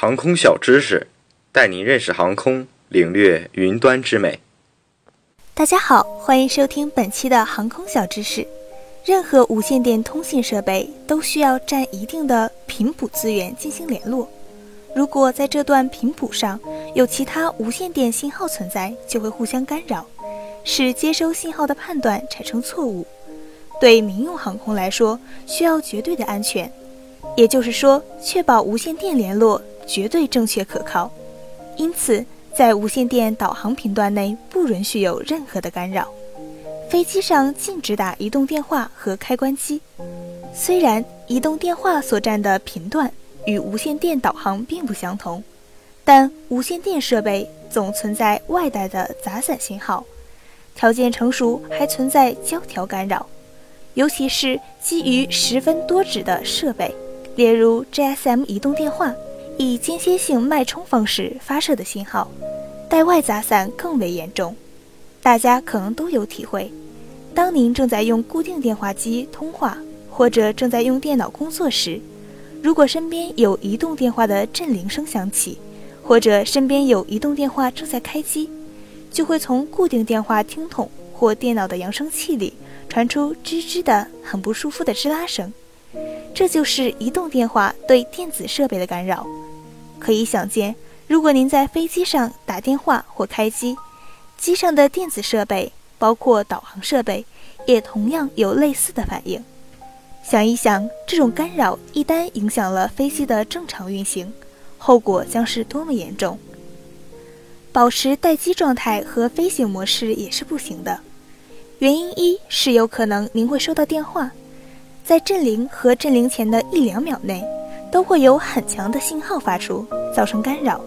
航空小知识，带您认识航空，领略云端之美。大家好，欢迎收听本期的航空小知识。任何无线电通信设备都需要占一定的频谱资源进行联络。如果在这段频谱上有其他无线电信号存在，就会互相干扰，使接收信号的判断产生错误。对民用航空来说，需要绝对的安全，也就是说，确保无线电联络绝对正确可靠。因此，在无线电导航频段内不允许有任何的干扰。飞机上禁止打移动电话和开关机。虽然移动电话所占的频段与无线电导航并不相同，但无线电设备总存在外带的杂散信号，条件成熟还存在交调干扰，尤其是基于十分多指的设备，例如 GSM 移动电话，以间歇性脉冲方式发射的信号，带外杂散更为严重。大家可能都有体会。当您正在用固定电话机通话，或者正在用电脑工作时，如果身边有移动电话的震铃声响起，或者身边有移动电话正在开机，就会从固定电话听筒或电脑的扬声器里传出吱吱的很不舒服的吱啦声。这就是移动电话对电子设备的干扰。可以想见，如果您在飞机上打电话或开机，机上的电子设备。包括导航设备，也同样有类似的反应。想一想，这种干扰一旦影响了飞机的正常运行，后果将是多么严重。保持待机状态和飞行模式也是不行的。原因一是有可能您会收到电话，在震铃和震铃前的一两秒内，都会有很强的信号发出，造成干扰。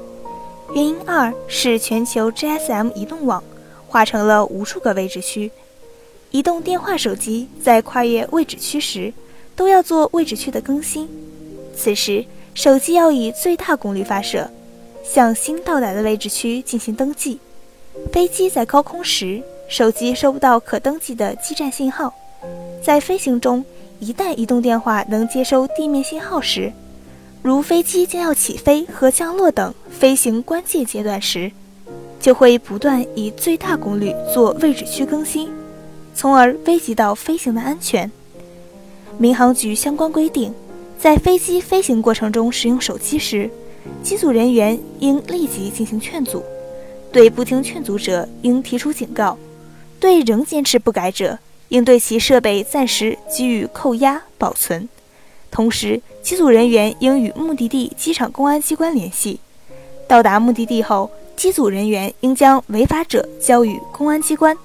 原因二是全球 GSM 移动网。划成了无数个位置区，移动电话手机在跨越位置区时，都要做位置区的更新。此时，手机要以最大功率发射，向新到达的位置区进行登记。飞机在高空时，手机收不到可登记的基站信号。在飞行中，一旦移动电话能接收地面信号时，如飞机将要起飞和降落等飞行关键阶段时。就会不断以最大功率做位置区更新，从而危及到飞行的安全。民航局相关规定，在飞机飞行过程中使用手机时，机组人员应立即进行劝阻，对不听劝阻者应提出警告，对仍坚持不改者，应对其设备暂时给予扣押保存。同时，机组人员应与目的地机场公安机关联系，到达目的地后。机组人员应将违法者交予公安机关，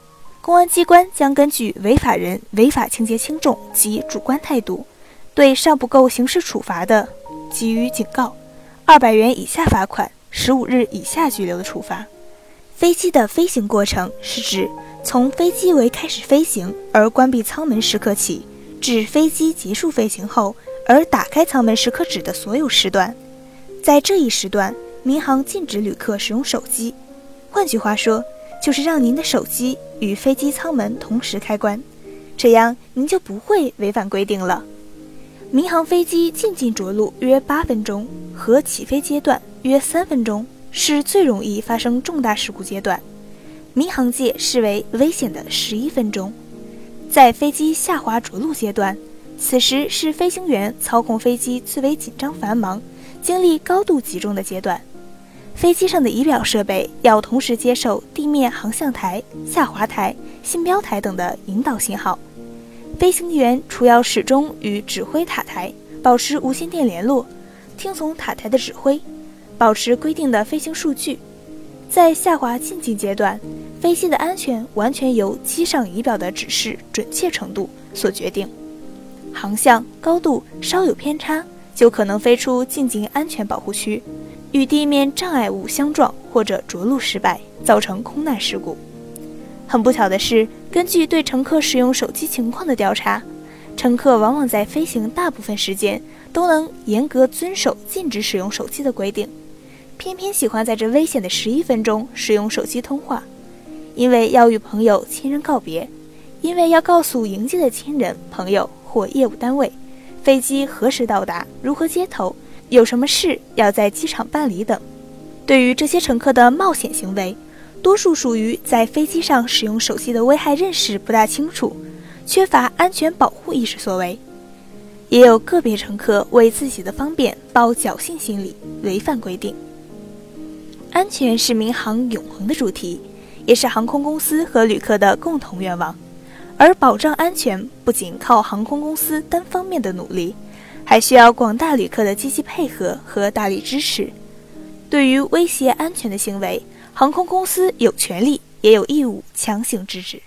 公安机关将根据违法人违法情节轻重及主观态度，对尚不够刑事处罚的，给予警告，二百元以下罚款，十五日以下拘留的处罚。飞机的飞行过程是指从飞机为开始飞行而关闭舱门时刻起，至飞机结束飞行后而打开舱门时刻指的所有时段，在这一时段。民航禁止旅客使用手机，换句话说，就是让您的手机与飞机舱门同时开关，这样您就不会违反规定了。民航飞机进近着陆约八分钟和起飞阶段约三分钟是最容易发生重大事故阶段，民航界视为危险的十一分钟。在飞机下滑着陆阶段，此时是飞行员操控飞机最为紧张繁忙、精力高度集中的阶段。飞机上的仪表设备要同时接受地面航向台、下滑台、信标台等的引导信号。飞行员除要始终与指挥塔台保持无线电联络，听从塔台的指挥，保持规定的飞行数据。在下滑进近阶段，飞机的安全完全由机上仪表的指示准确程度所决定。航向高度稍有偏差，就可能飞出进近安全保护区。与地面障碍物相撞或者着陆失败，造成空难事故。很不巧的是，根据对乘客使用手机情况的调查，乘客往往在飞行大部分时间都能严格遵守禁止使用手机的规定，偏偏喜欢在这危险的十一分钟使用手机通话。因为要与朋友、亲人告别，因为要告诉迎接的亲人、朋友或业务单位，飞机何时到达、如何接头。有什么事要在机场办理等。对于这些乘客的冒险行为，多数属于在飞机上使用手机的危害认识不大清楚，缺乏安全保护意识所为。也有个别乘客为自己的方便抱侥幸心理，违反规定。安全是民航永恒的主题，也是航空公司和旅客的共同愿望。而保障安全不仅靠航空公司单方面的努力，还需要广大旅客的积极配合和大力支持。对于威胁安全的行为，航空公司有权利也有义务强行制止。